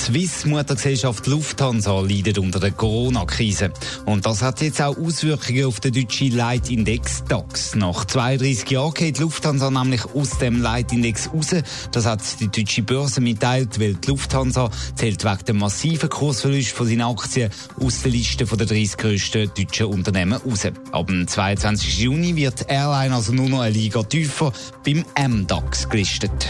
Die Swiss-Muttergesellschaft Lufthansa leidet unter der Corona-Krise. Und das hat jetzt auch Auswirkungen auf den deutschen Leitindex DAX. Nach 32 Jahren geht Lufthansa nämlich aus dem Leitindex raus. Das hat die deutsche Börse mitteilt, weil die Lufthansa zählt wegen dem massiven Kursverlust von seinen Aktien aus der Liste der 30 grössten deutschen Unternehmen raus. Ab dem 22. Juni wird die Airline also nur noch eine Liga tiefer beim MDAX gelistet.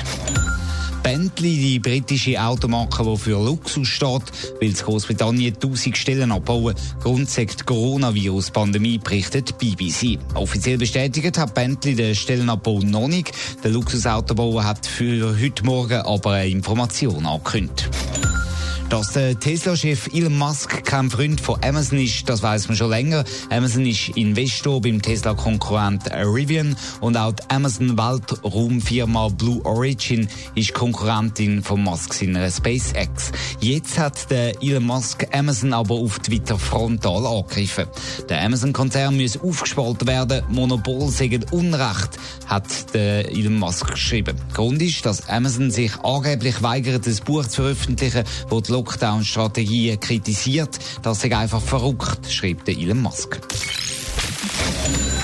Bentley, die britische Automarke, die für Luxus steht, will in Großbritannien 1000 Stellen abbauen. Grund sagt Coronavirus-Pandemie, berichtet BBC. Offiziell bestätigt hat Bentley den Stellenabbau noch nicht. Der Luxusautobauer hat für heute Morgen aber eine Information angekündigt. Dass der Tesla-Chef Elon Musk kein Freund von Amazon ist, das weiß man schon länger. Amazon ist Investor beim Tesla-Konkurrent Rivian und auch die Amazon-Weltraumfirma Blue Origin ist Konkurrentin von Musk in SpaceX. Jetzt hat der Elon Musk Amazon aber auf Twitter frontal angegriffen. Der Amazon-Konzern muss aufgespalten werden, Monopol sagen Unrecht, hat der Elon Musk geschrieben. Grund ist, dass Amazon sich angeblich weigert, ein Buch zu veröffentlichen, wo die Lockdown-Strategie kritisiert. Das sei einfach verrückt, schreibt Elon Musk.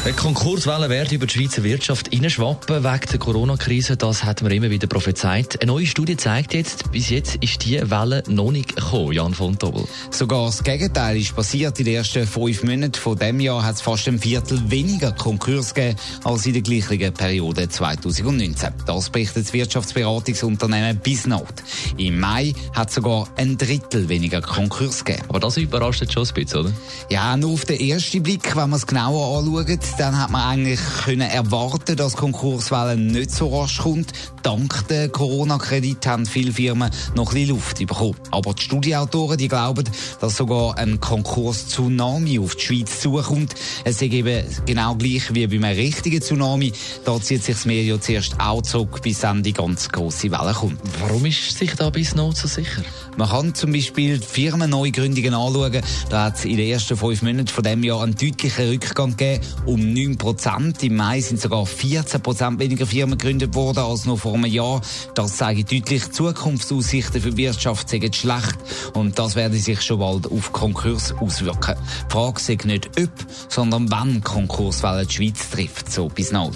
Die Konkurswelle werden über die Schweizer Wirtschaft hineinschwappen wegen der Corona-Krise. Das hat man immer wieder prophezeit. Eine neue Studie zeigt jetzt, bis jetzt ist diese Welle noch nicht gekommen, Jan von Tobel. Sogar das Gegenteil ist passiert. In den ersten fünf Monaten von dem Jahr hat es fast ein Viertel weniger Konkurs gegeben als in der gleichen Periode 2019. Das berichtet das Wirtschaftsberatungsunternehmen Bisnote. Im Mai hat es sogar ein Drittel weniger Konkurs gegeben. Aber das überrascht jetzt schon ein bisschen, oder? Ja, nur auf den ersten Blick, wenn man es genauer anschaut, dann hat man eigentlich können erwarten, dass Konkurswelle nicht so rasch kommt. Dank der Corona-Kredit haben viele Firmen noch ein bisschen Luft bekommen. Aber die Studieautoren, die glauben, dass sogar ein Konkurs-Tsunami auf die Schweiz zukommt. Es ist eben genau gleich wie bei einem richtigen Tsunami. Da zieht sich das ja zuerst auch zurück, bis dann die ganz grosse Welle kommt. Warum ist sich da bis noch so sicher? Man kann zum Beispiel Firmenneugründungen anschauen. Da hat es in den ersten fünf Monaten von dem Jahr einen deutlichen Rückgang gegeben, um 9 Prozent. Im Mai sind sogar 14 Prozent weniger Firmen gegründet worden als noch vor einem Jahr. Das zeigt deutlich, Zukunftsaussichten für die Wirtschaft sind schlecht und das werde sich schon bald auf Konkurs auswirken. Die Frage ist nicht ob, sondern wann Konkurswelle die Schweiz trifft, so bis bald.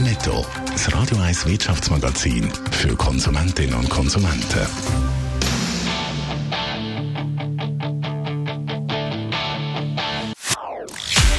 Netto. Das Radio 1 Wirtschaftsmagazin für Konsumentinnen und Konsumenten.